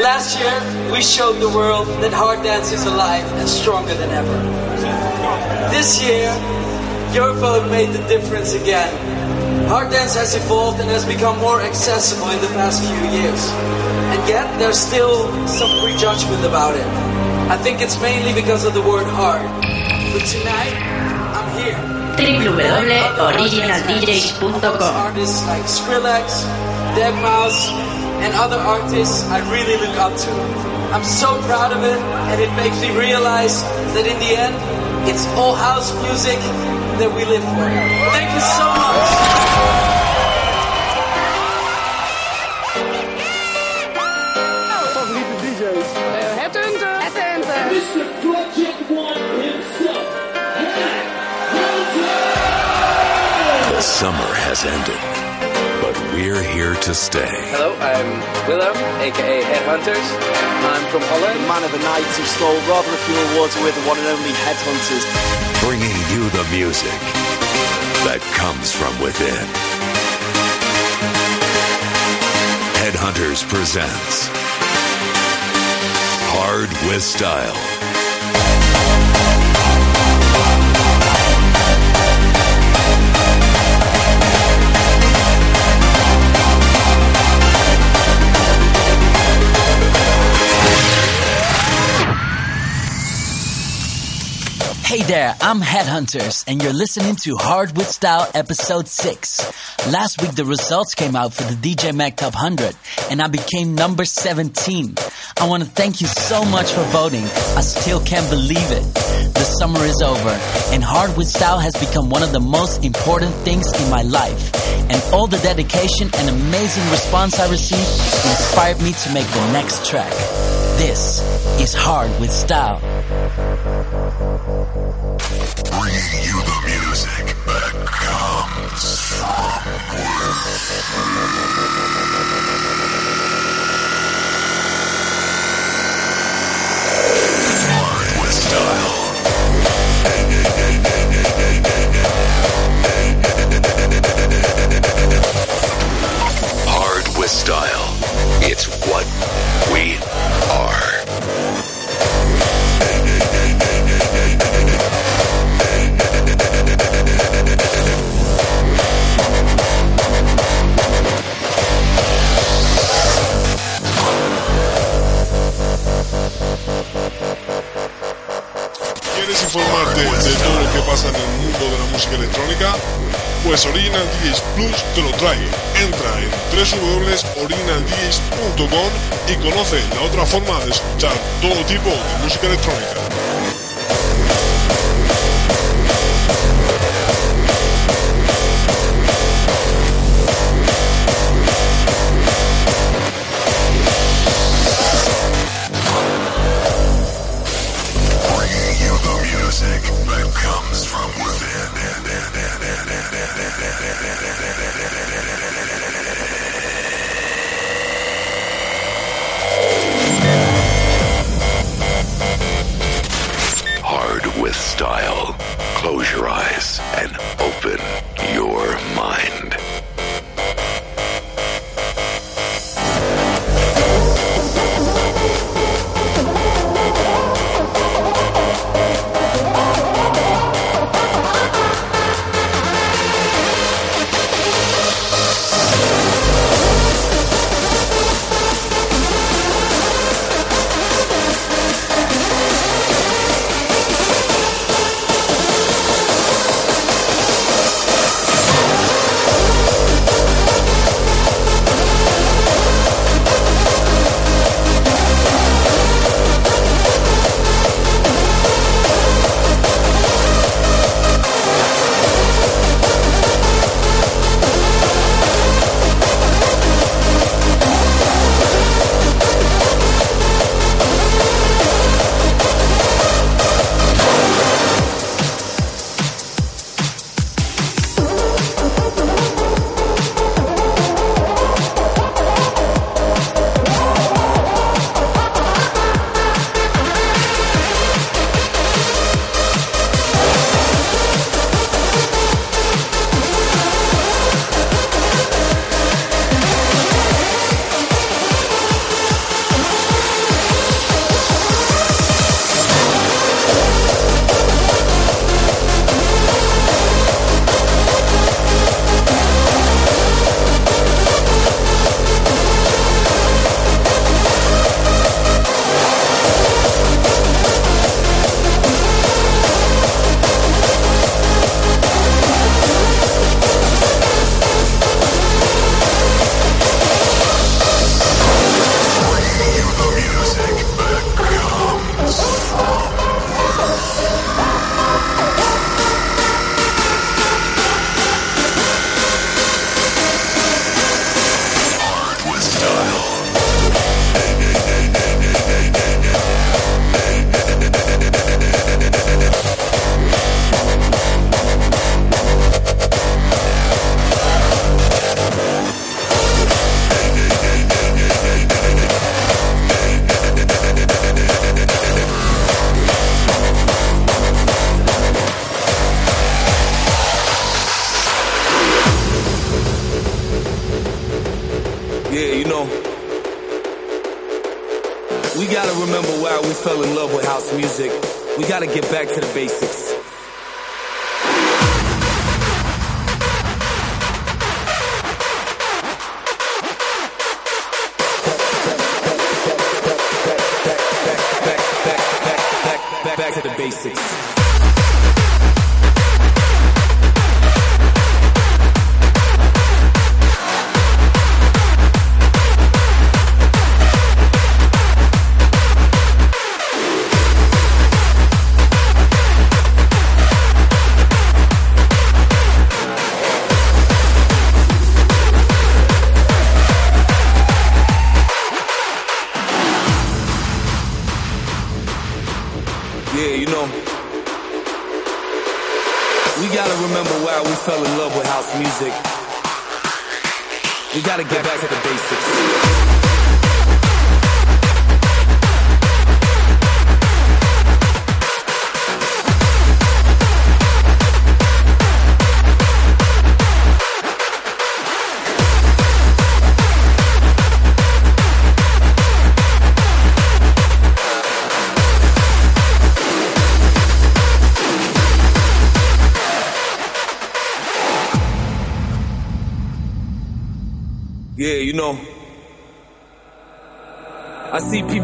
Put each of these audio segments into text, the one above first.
Last year, we showed the world that hard dance is alive and stronger than ever. This year, your vote made the difference again. Hard dance has evolved and has become more accessible in the past few years. And yet, there's still some prejudgment about it. I think it's mainly because of the word hard. But tonight, I'm here. www.originaldjs.com Artists like Skrillex, Deadmau5, and other artists I really look up to. I'm so proud of it, and it makes me realize that in the end, it's all house music that we live for. Thank you so much. Summer has ended, we're here to stay. Hello, I'm Willem, aka Headhunterz. I'm from Holland. Man of the Night who stole rather a few awards with the one and only Headhunterz. bringing you the music that comes from within. Headhunterz presents Hard with Style. Hey there, I'm Headhunterz, and you're listening to Hard with Style Episode 6. Last week, the results came out for the DJ Mag Top 100, and I became number 17. I want to thank you so much for voting. I still can't believe it. The summer is over, and Hard with Style has become one of the most important things in my life. And all the dedication and amazing response I received inspired me to make the next track. This is Hard with Style. Style. It's what we are. ¿Quieres informarte de todo lo que pasa en el mundo de la música electrónica? Pues Original DJs Plus te lo trae. Entra en www.originaldjs.com y conoce la otra forma de escuchar todo tipo de música electrónica. Back to the basics.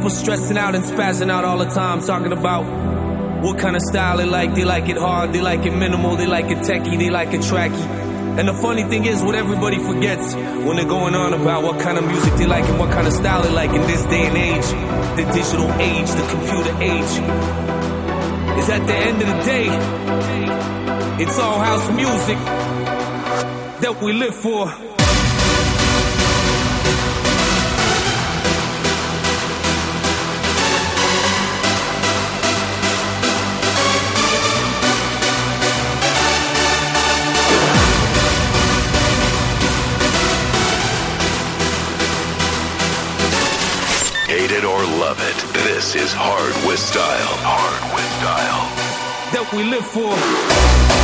People stressing out and spazzing out all the time, talking about what kind of style they like. They like it hard, they like it minimal, they like it techie, they like it tracky. And the funny thing is, what everybody forgets when they're going on about what kind of music they like and what kind of style they like in this day and age, the digital age, the computer age, is at the end of the day, it's all house music that we live for. We live for.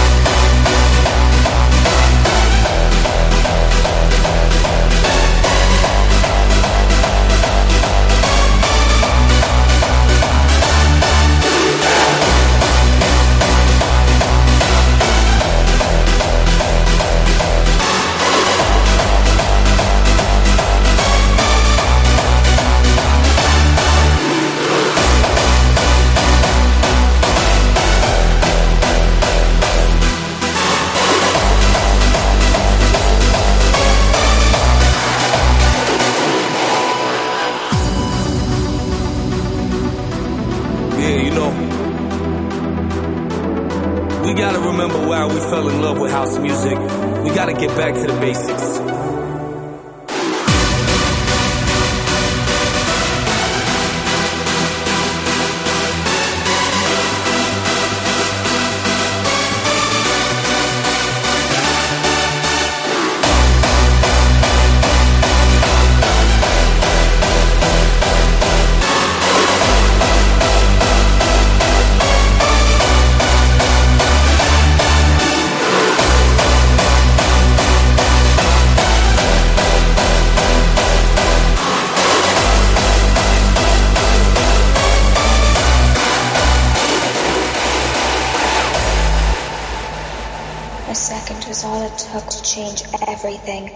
everything.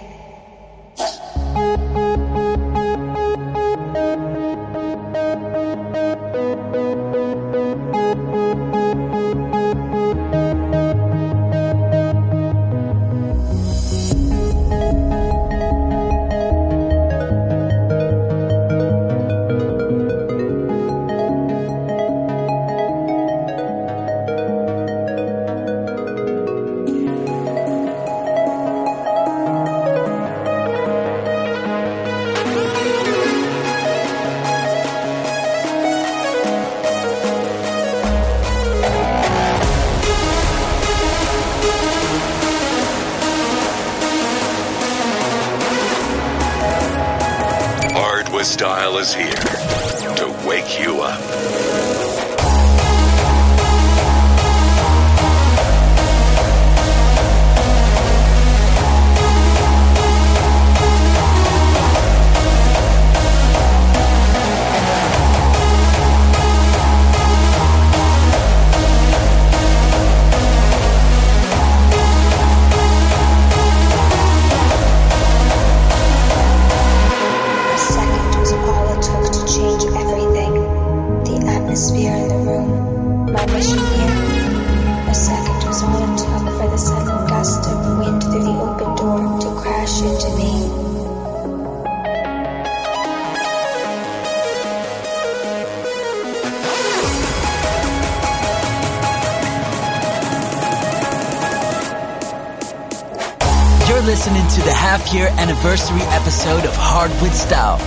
Year anniversary episode of Hard with Style.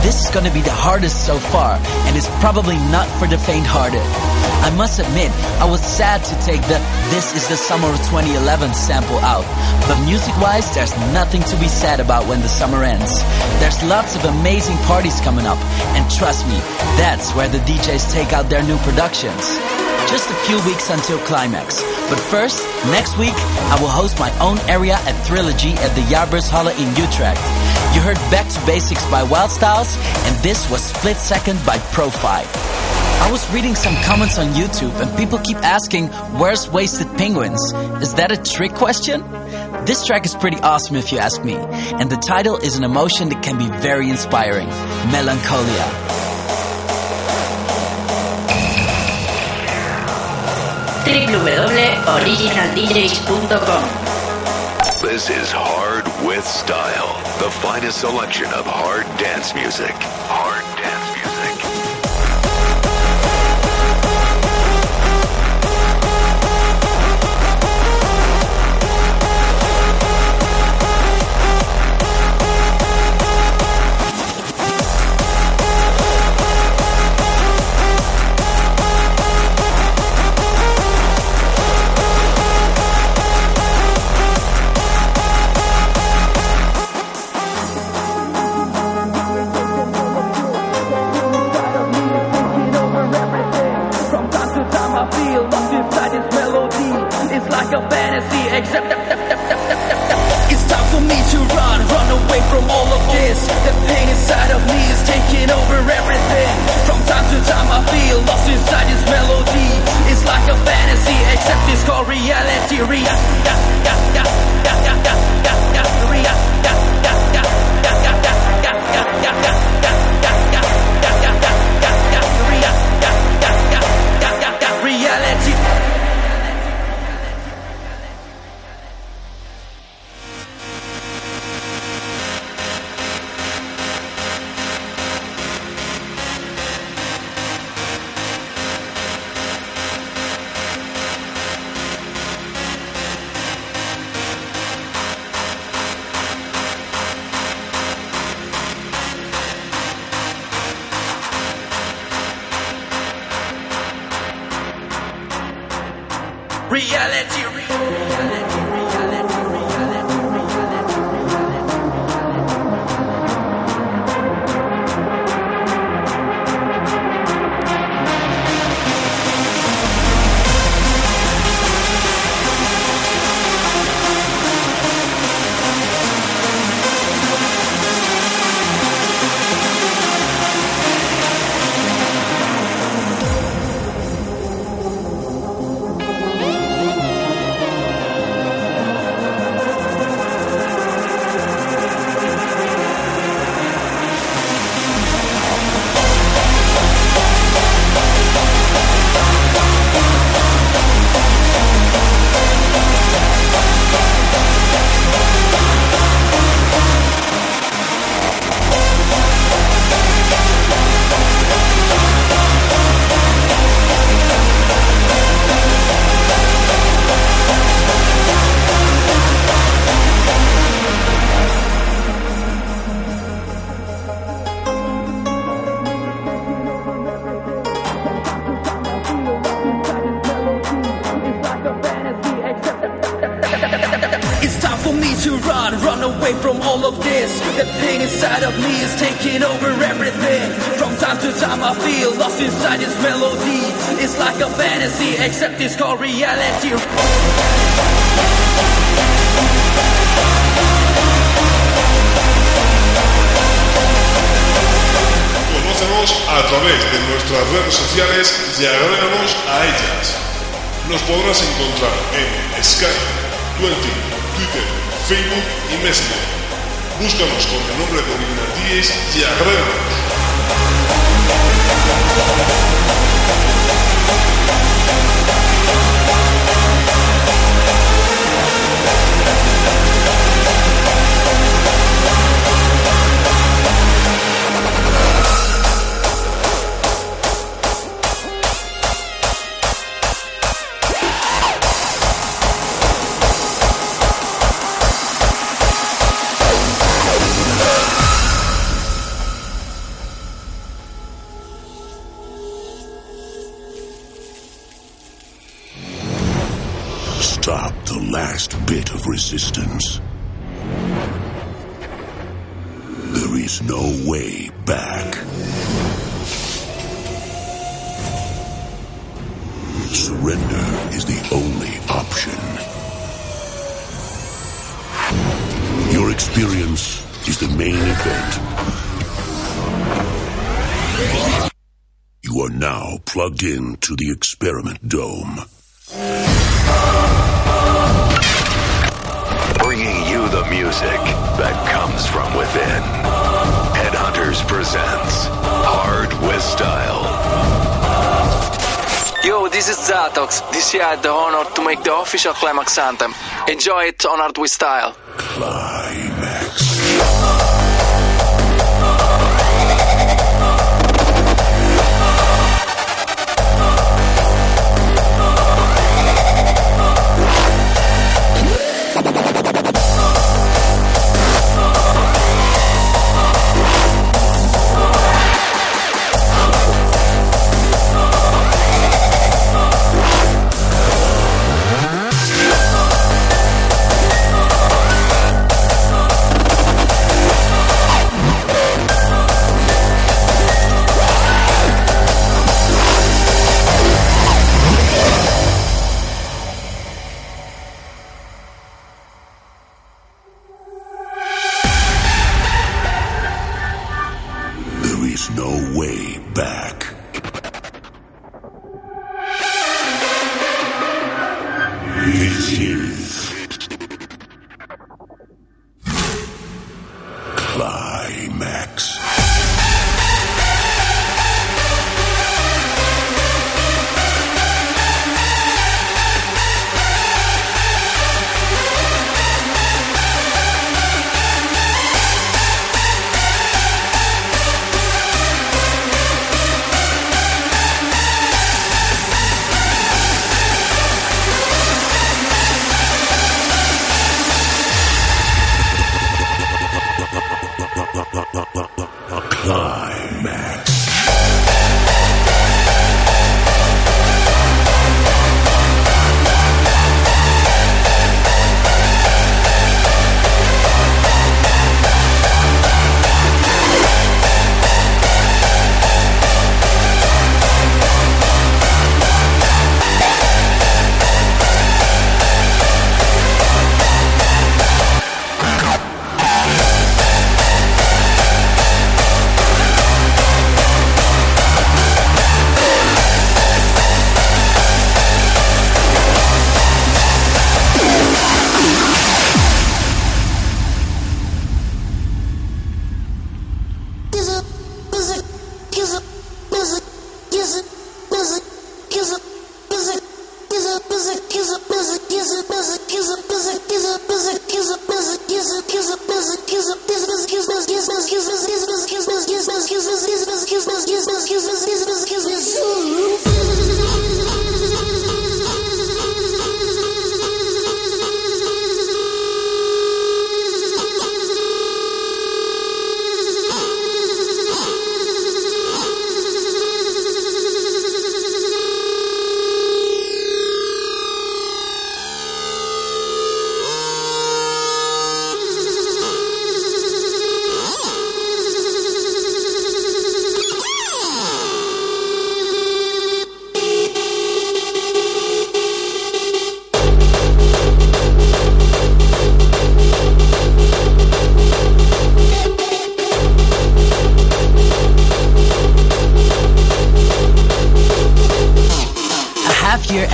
This is gonna be the hardest so far, and it's probably not for the faint hearted. I must admit, I was sad to take the This is the Summer of 2011 sample out, but music wise, there's nothing to be sad about when the summer ends. There's lots of amazing parties coming up, and trust me, that's where the DJs take out their new productions. Just a few weeks until Qlimax. But first, next week, I will host my own area at Trilogy at the Jaarbeurshalle in Utrecht. You heard Back to Basics by Wildstylez, and this was Split Second by Profi. I was reading some comments on YouTube, and people keep asking, Where's Wasted Penguinz? Is that a trick question? This track is pretty awesome if you ask me, and the title is an emotion that can be very inspiring Melancholia. www.originaldjs.com This is Hard with Style, the finest selection of hard dance music. Facebook y Messenger. Búscanos con el nombre de Ignatíes y agréganos. Resistance. There is no way back. Surrender is the only option. Your experience is the main event. You are now plugged in to the experiment dome. Music that comes from within. Headhunterz presents Hard with Style. Yo, this is Zatox. This year I had the honor to make the official Qlimax anthem. Enjoy it on Art with Style.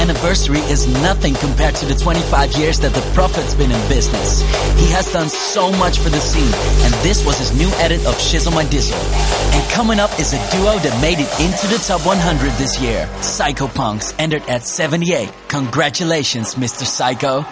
Anniversary is nothing compared to the 25 years that the Prophet's been in business. He has done so much for the scene, and this was his new edit of Shizzle My Dizzle. And coming up is a duo that made it into the top 100 this year. Psyko Punkz entered at 78. Congratulations, Mr. Psycho.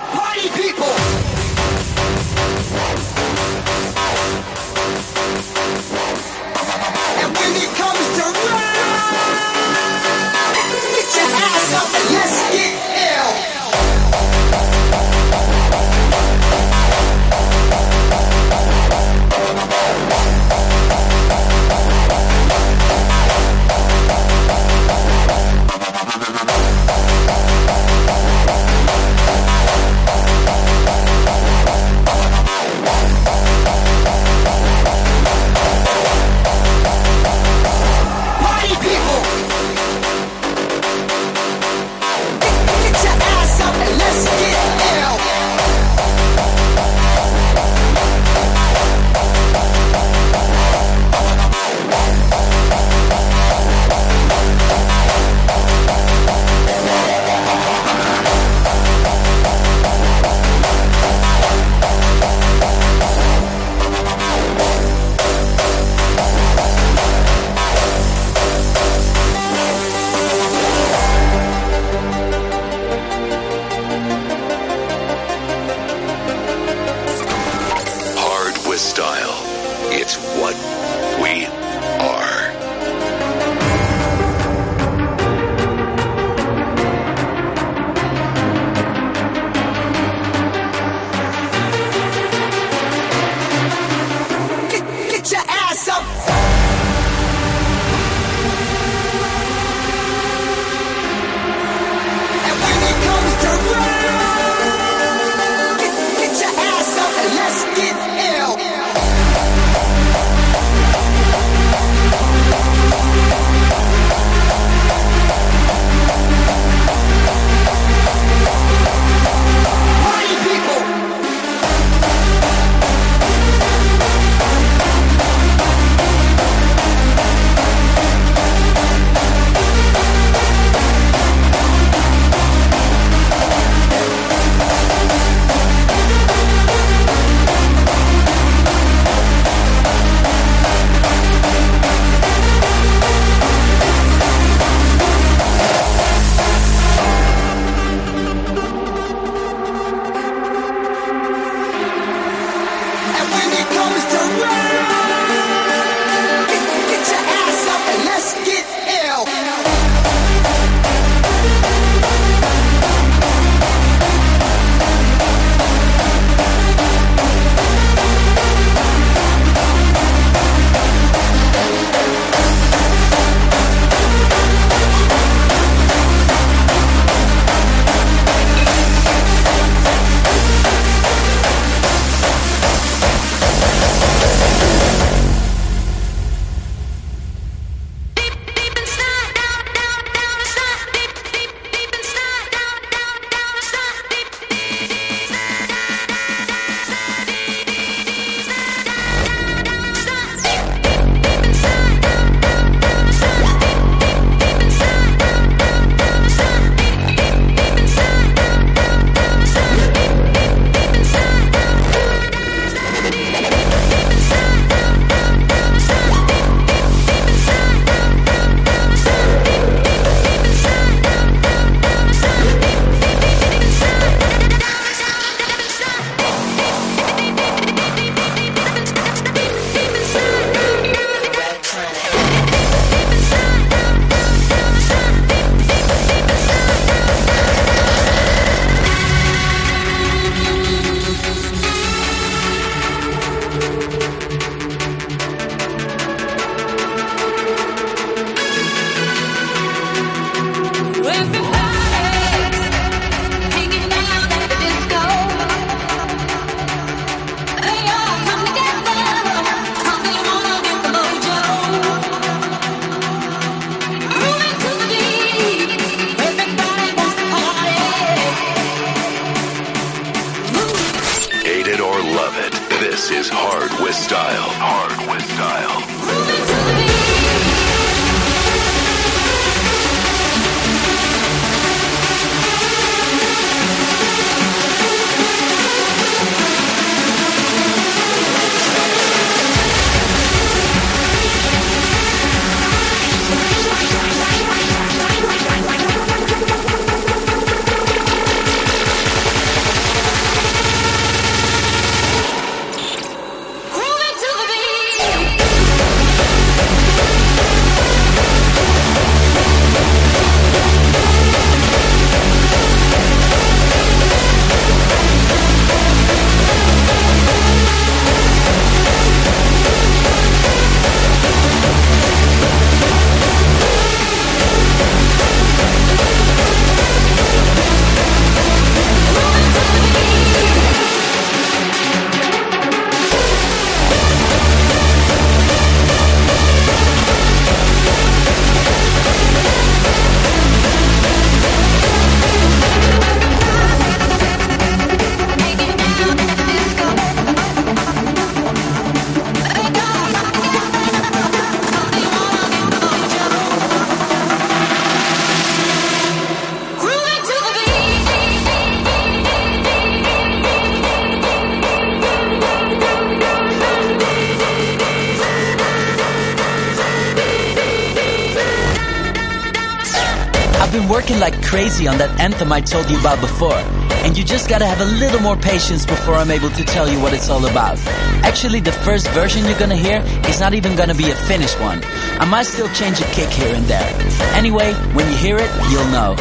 Crazy on that anthem I told you about before, and you just gotta have a little more patience before I'm able to tell you what it's all about. Actually, the first version you're gonna hear is not even gonna be a finished one. I might still change a kick here and there. Anyway, when you hear it, you'll know.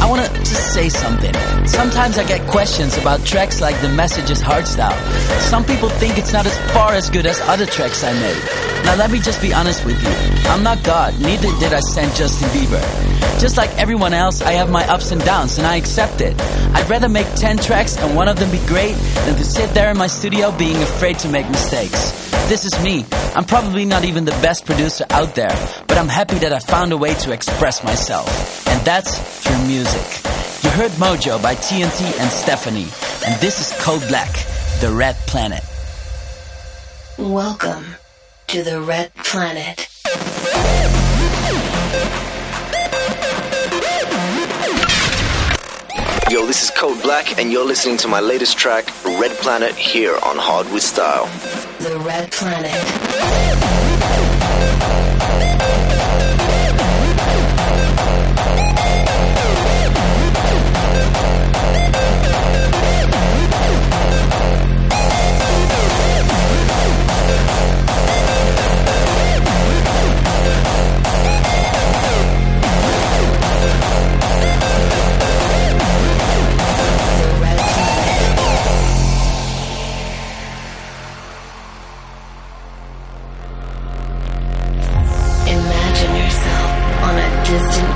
I wanna just say something. Sometimes I get questions about tracks like The Message's Hardstyle. Some people think it's not as far as good as other tracks I made. Now let me just be honest with you. I'm not God, neither did I send Justin Bieber. Just like everyone else, I have my ups and downs and I accept it. I'd rather make 10 tracks and one of them be great than to sit there in my studio being afraid to make mistakes. This is me. I'm probably not even the best producer out there, but I'm happy that I found a way to express myself. And that's through music. You heard Mojo by TNT and Stephanie, and this is Code Black, The Red Planet. Welcome to the Red Planet. Yo, this is Code Black, and you're listening to my latest track, Red Planet, here on Hard with Style. The Red Planet.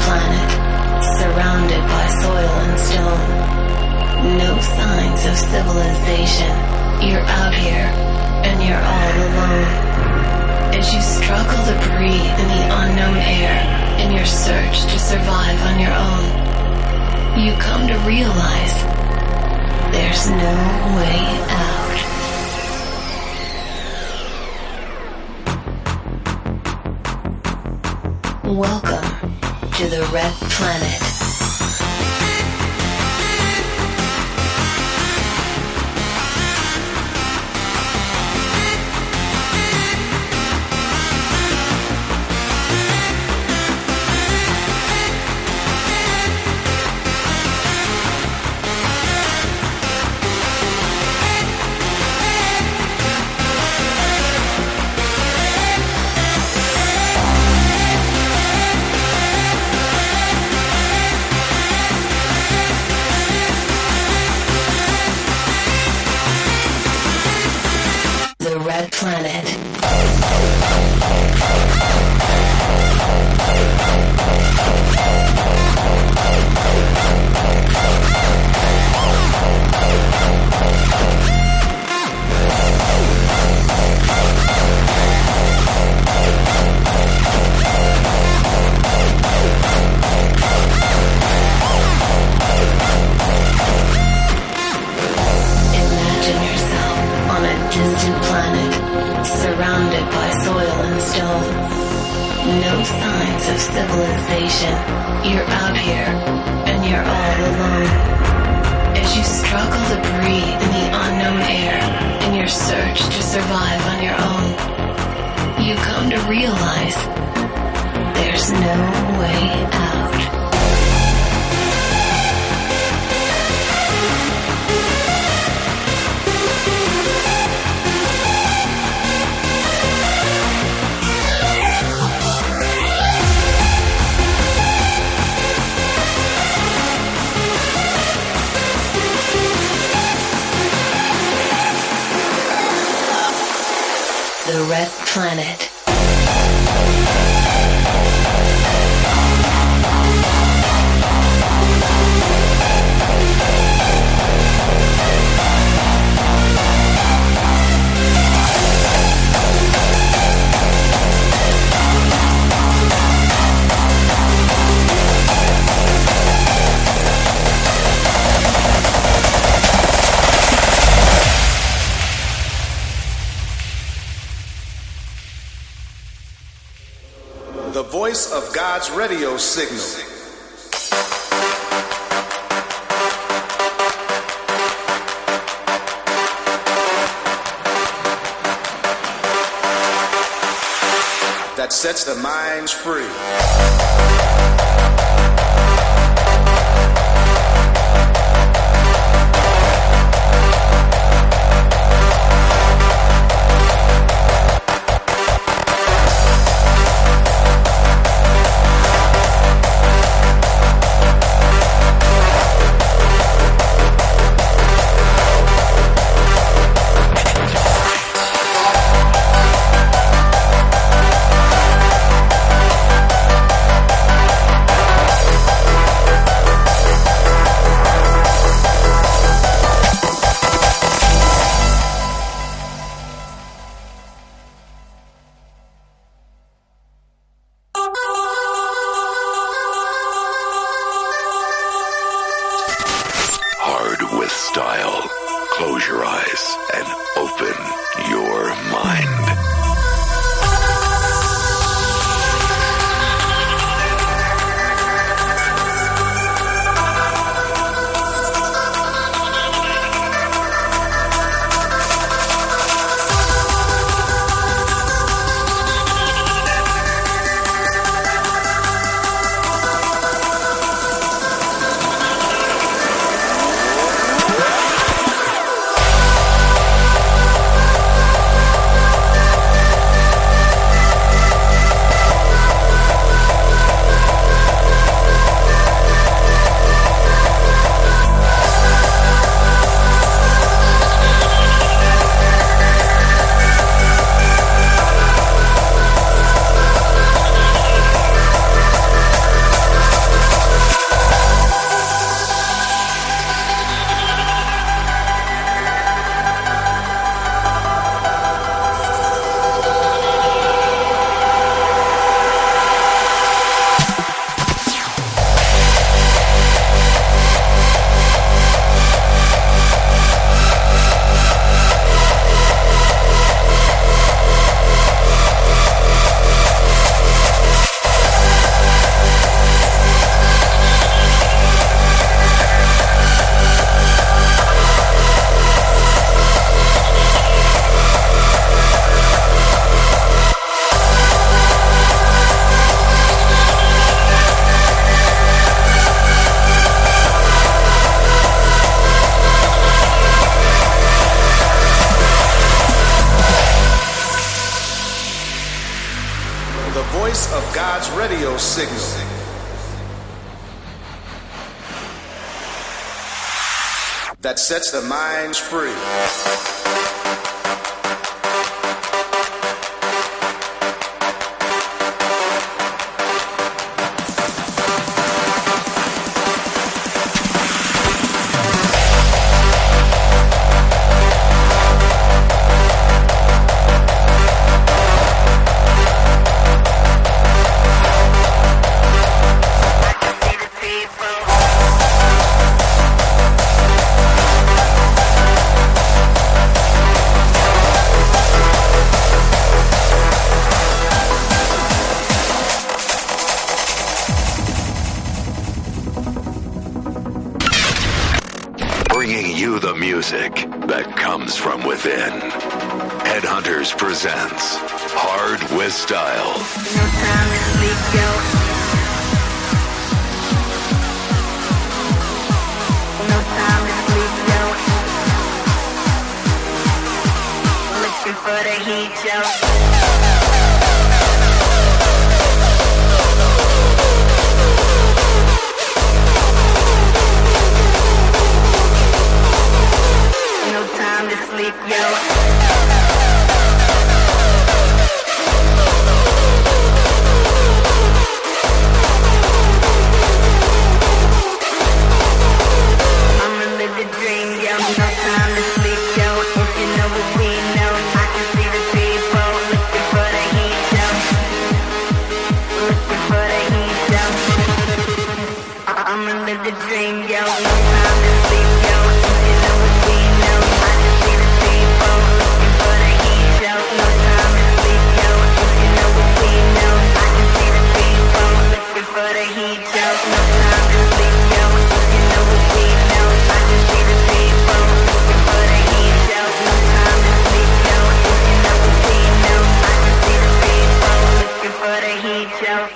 Planet, surrounded by soil and stone. No signs of civilization. You're out here, and you're all alone. As you struggle to breathe in the unknown air in your search to survive on your own, you come to realize there's no way out. Welcome to the Red Planet. Planet, surrounded by soil and stone. No signs of civilization. You're out here, and you're all alone. As you struggle to breathe in the unknown air in your search to survive on your own, you come to realize there's no way out. Red Planet. Of God's radio signal. That sets the minds free. sets the minds free. myself.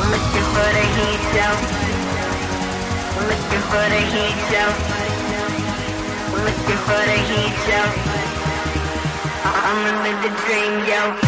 Looking for the heat, yo. Looking for the heat, yo. Looking for the heat, yo. I'ma live the dream, yo.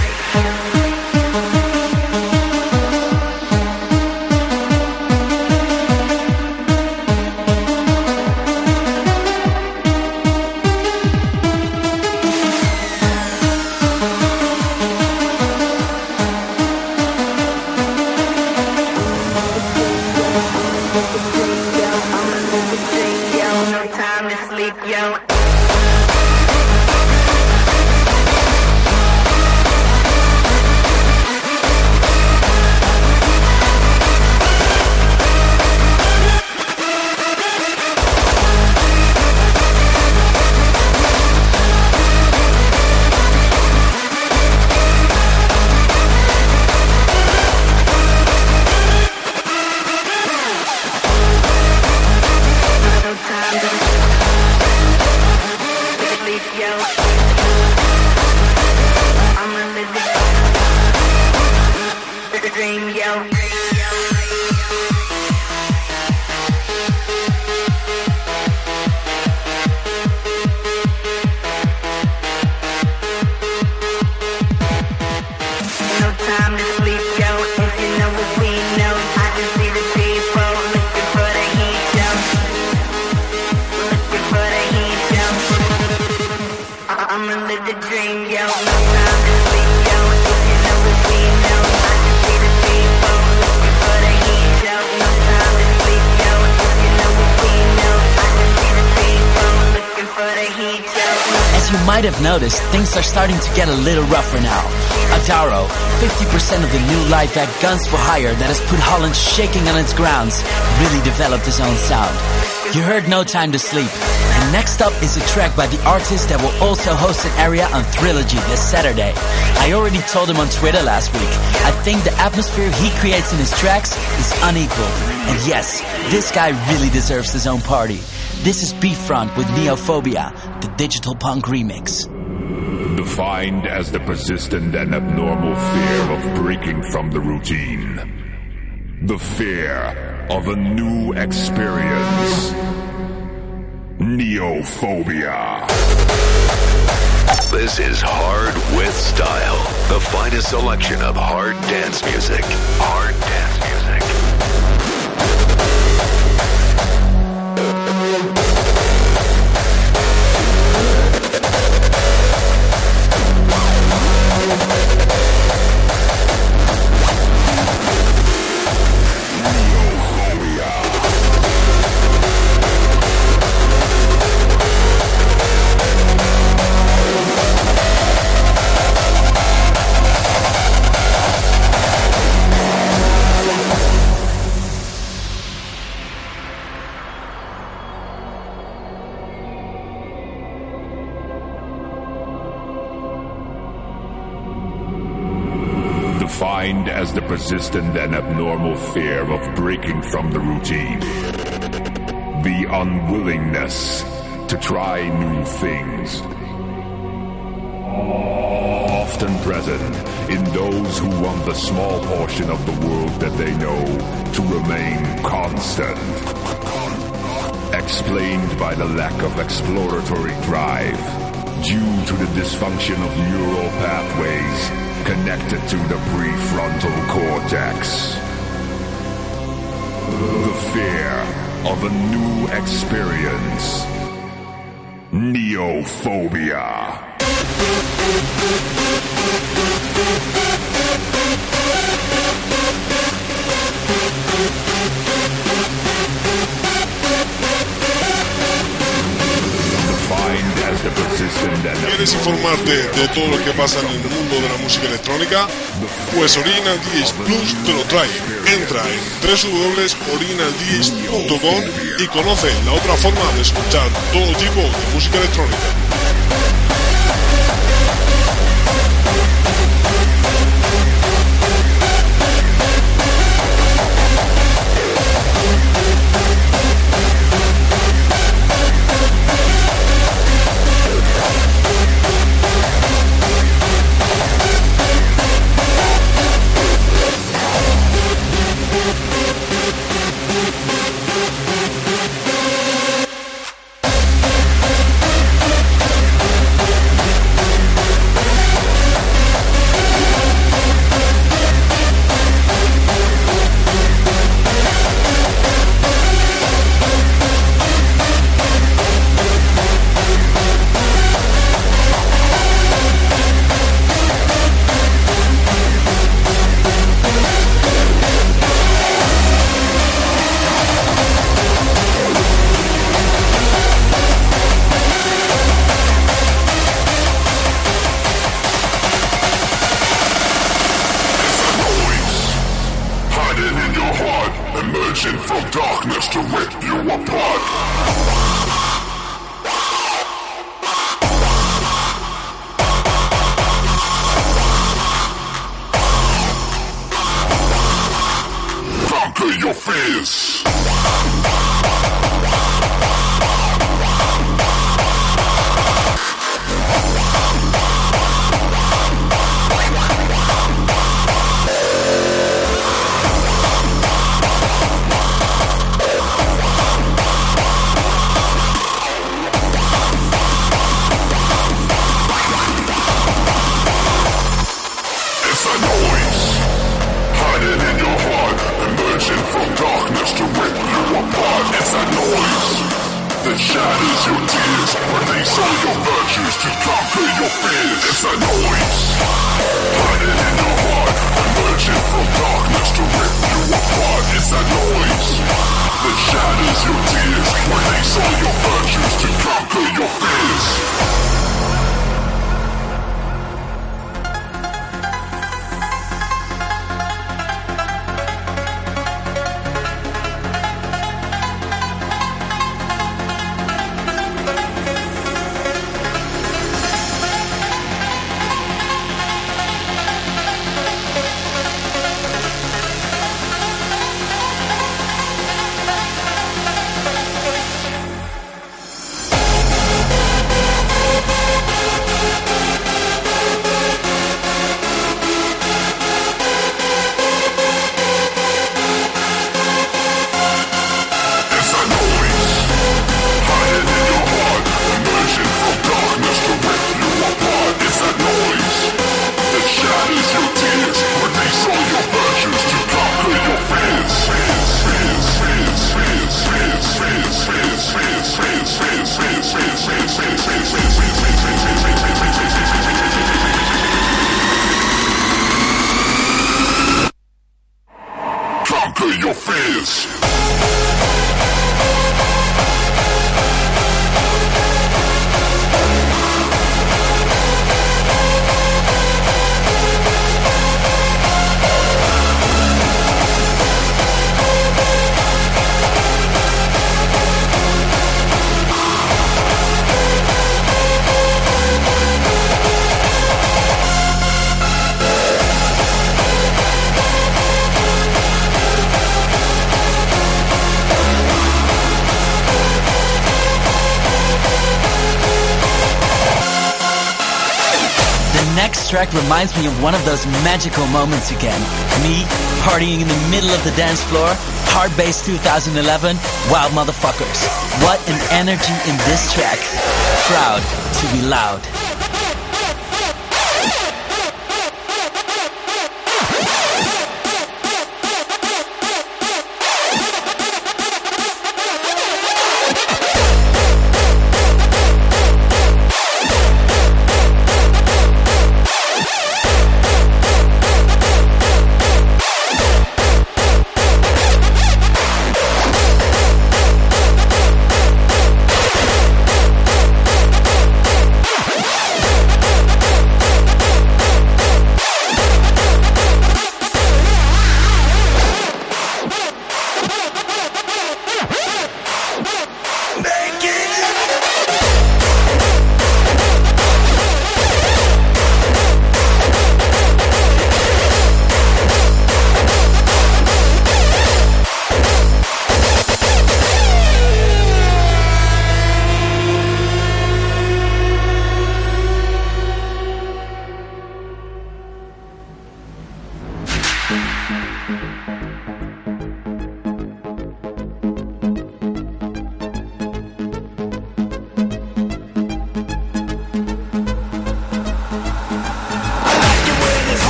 Might have noticed, things are starting to get a little rougher now. Adaro, 50% of the new live act Guns for Hire that has put Holland shaking on its grounds, really developed his own sound. You heard No Time to Sleep. And next up is a track by the artist that will also host an area on Trilogy this Saturday. I already told him on Twitter last week. I think the atmosphere he creates in his tracks is unequaled. And yes, this guy really deserves his own party. This is B-Front with Neophobia, the digital punk remix. Defined as the persistent and abnormal fear of breaking from the routine. The fear of a new experience. Neophobia. This is Hard with Style, the finest selection of hard dance music. Hard dance music. Persistent and abnormal fear of breaking from the routine. The unwillingness to try new things. Often present in those who want the small portion of the world that they know to remain constant. Explained by the lack of exploratory drive due to the dysfunction of neural pathways connected to the prefrontal cortex. The fear of a new experience. Neophobia. ¿Quieres informarte de todo lo que pasa en el mundo de la música electrónica? Pues Original DJs Plus te lo trae. Entra en www.originaldjs.com y conoce la otra forma de escuchar todo tipo de música electrónica. It's a noise in your heart, emerging from darkness to rip you apart. It's a noise that shatters your tears, release all your virtues to conquer your fears. eu fiz. Track reminds me of one of those magical moments again. Me partying in the middle of the dance floor, Hard Bass 2011, Wild Motherfuckers. What an energy in this track. Proud to be loud.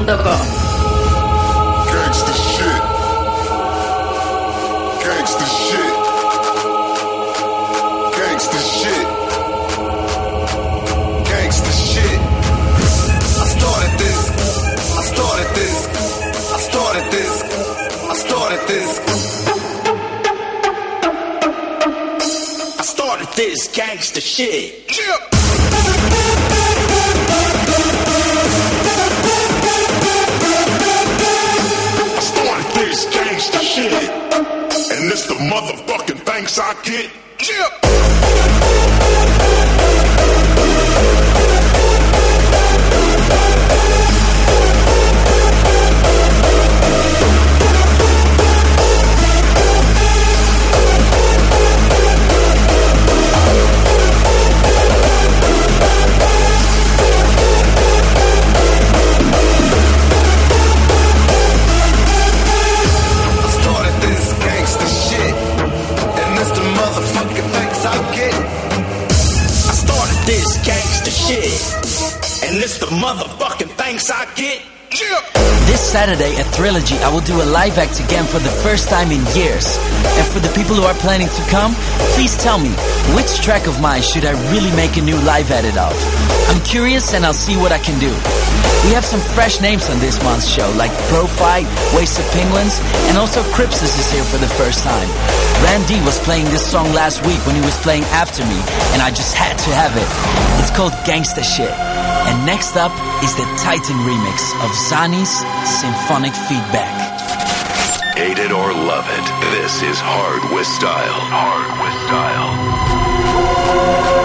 www.originaldjs.com Gangsta shit. Gangsta shit. Gangsta shit. Gangsta shit. I started this. I started this. I started this. I started this. I started this gangsta shit. Yeah. It's the motherfucking thanks I get. Yeah. Motherfucking thanks I get. This Saturday at Trilogy, I will do a live act again for the first time in years. And for the people who are planning to come, please tell me, which track of mine should I really make a new live edit of? I'm curious and I'll see what I can do. We have some fresh names on this month's show, like Profight, Wasted Penguinz, and also Crypsis is here for the first time. Ran-D was playing this song last week when he was playing After Me, and I just had to have it. It's called Gangsta Shit. And next up is the Titan remix of Zany's Symphonic Feedback. Hate it or love it, this is Hard with Style. Hard with Style.